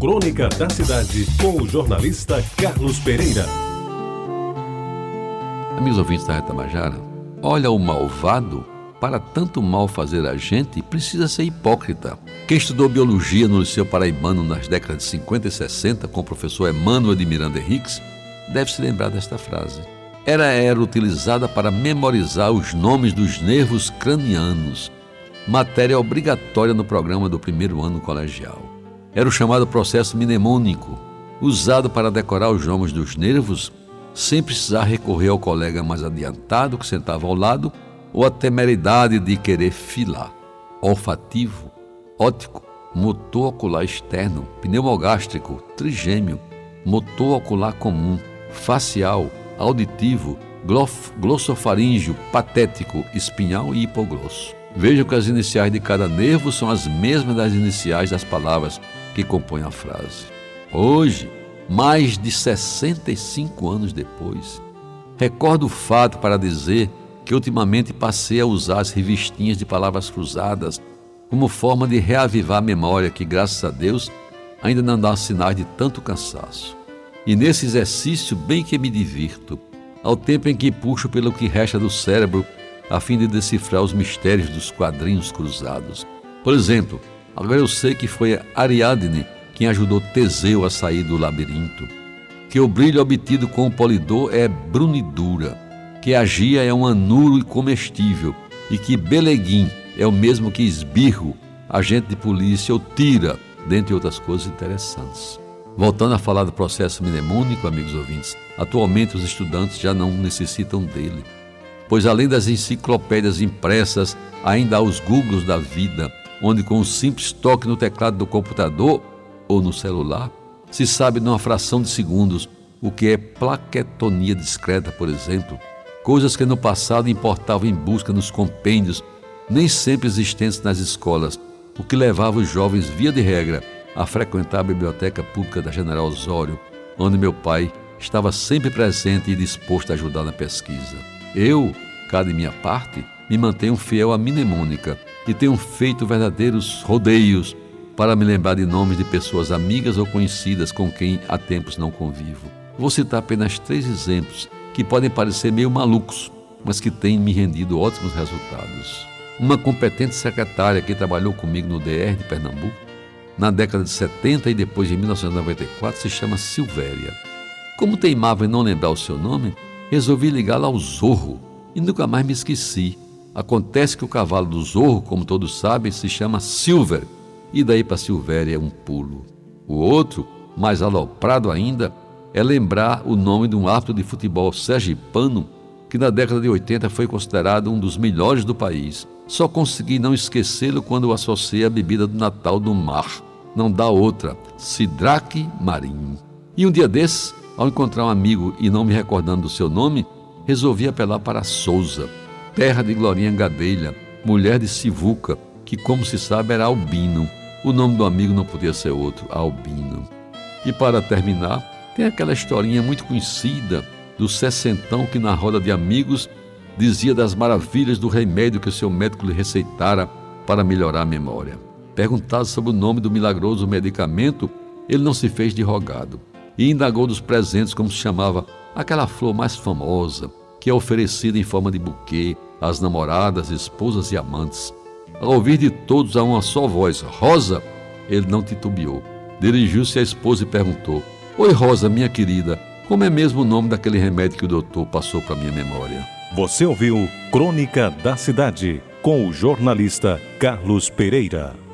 Crônica da Cidade, com o jornalista Carlos Pereira. Amigos ouvintes da Reta Majara, olha o malvado, para tanto mal fazer a gente, precisa ser hipócrita. Quem estudou biologia no Liceu Paraibano nas décadas de 50 e 60 com o professor Emmanuel de Miranda Henriques, deve se lembrar desta frase. Era era utilizada para memorizar os nomes dos nervos cranianos, matéria obrigatória no programa do primeiro ano colegial. Era o chamado processo mnemônico, usado para decorar os nomes dos nervos sem precisar recorrer ao colega mais adiantado que sentava ao lado ou a temeridade de querer filar. Olfativo, óptico, motor ocular externo, pneumogástrico, trigêmeo, motor ocular comum, facial, auditivo, glossofaríngeo, patético, espinhal e hipoglosso. Veja que as iniciais de cada nervo são as mesmas das iniciais das palavras que compõem a frase. Hoje, mais de 65 anos depois, recordo o fato para dizer que ultimamente passei a usar as revistinhas de palavras cruzadas como forma de reavivar a memória que, graças a Deus, ainda não dá sinais de tanto cansaço. E nesse exercício, bem que me divirto, ao tempo em que puxo pelo que resta do cérebro a fim de decifrar os mistérios dos quadrinhos cruzados. Por exemplo, agora eu sei que foi Ariadne quem ajudou Teseu a sair do labirinto, que o brilho obtido com o polidor é brunidura, que a gia é um anuro comestível e que Beleguim é o mesmo que esbirro, agente de polícia ou tira, dentre outras coisas interessantes. Voltando a falar do processo mnemônico, amigos ouvintes, atualmente os estudantes já não necessitam dele pois além das enciclopédias impressas, ainda há os Googles da vida, onde com um simples toque no teclado do computador ou no celular, se sabe numa fração de segundos o que é plaquetonia discreta, por exemplo, coisas que no passado importavam em busca nos compêndios, nem sempre existentes nas escolas, o que levava os jovens, via de regra, a frequentar a biblioteca pública da General Osório, onde meu pai estava sempre presente e disposto a ajudar na pesquisa. Eu, cá de minha parte, me mantenho fiel à mnemônica e tenho feito verdadeiros rodeios para me lembrar de nomes de pessoas amigas ou conhecidas com quem há tempos não convivo. Vou citar apenas três exemplos que podem parecer meio malucos, mas que têm me rendido ótimos resultados. Uma competente secretária que trabalhou comigo no DR de Pernambuco, na década de 70 e depois de 1994, se chama Silvéria. Como teimava em não lembrar o seu nome, resolvi ligá-la ao Zorro e nunca mais me esqueci. Acontece que o cavalo do Zorro, como todos sabem, se chama Silver, e daí para Silvéria é um pulo. O outro, mais aloprado ainda, é lembrar o nome de um árbitro de futebol sergipano que na década de 80 foi considerado um dos melhores do país. Só consegui não esquecê-lo quando o associei à bebida do Natal do mar. Não dá outra, Sidraque Marinho. E um dia desses, ao encontrar um amigo e não me recordando do seu nome, resolvi apelar para Souza, terra de Glorinha Gadelha, mulher de Sivuca, que, como se sabe, era albino. O nome do amigo não podia ser outro, Albino. E para terminar, tem aquela historinha muito conhecida do sessentão que, na roda de amigos, dizia das maravilhas do remédio que o seu médico lhe receitara para melhorar a memória. Perguntado sobre o nome do milagroso medicamento, ele não se fez de rogado e indagou dos presentes como se chamava aquela flor mais famosa, que é oferecida em forma de buquê às namoradas, esposas e amantes. Ao ouvir de todos a uma só voz, Rosa, ele não titubeou. Dirigiu-se à esposa e perguntou: Oi, Rosa, minha querida, como é mesmo o nome daquele remédio que o doutor passou para minha memória? Você ouviu Crônica da Cidade com o jornalista Carlos Pereira.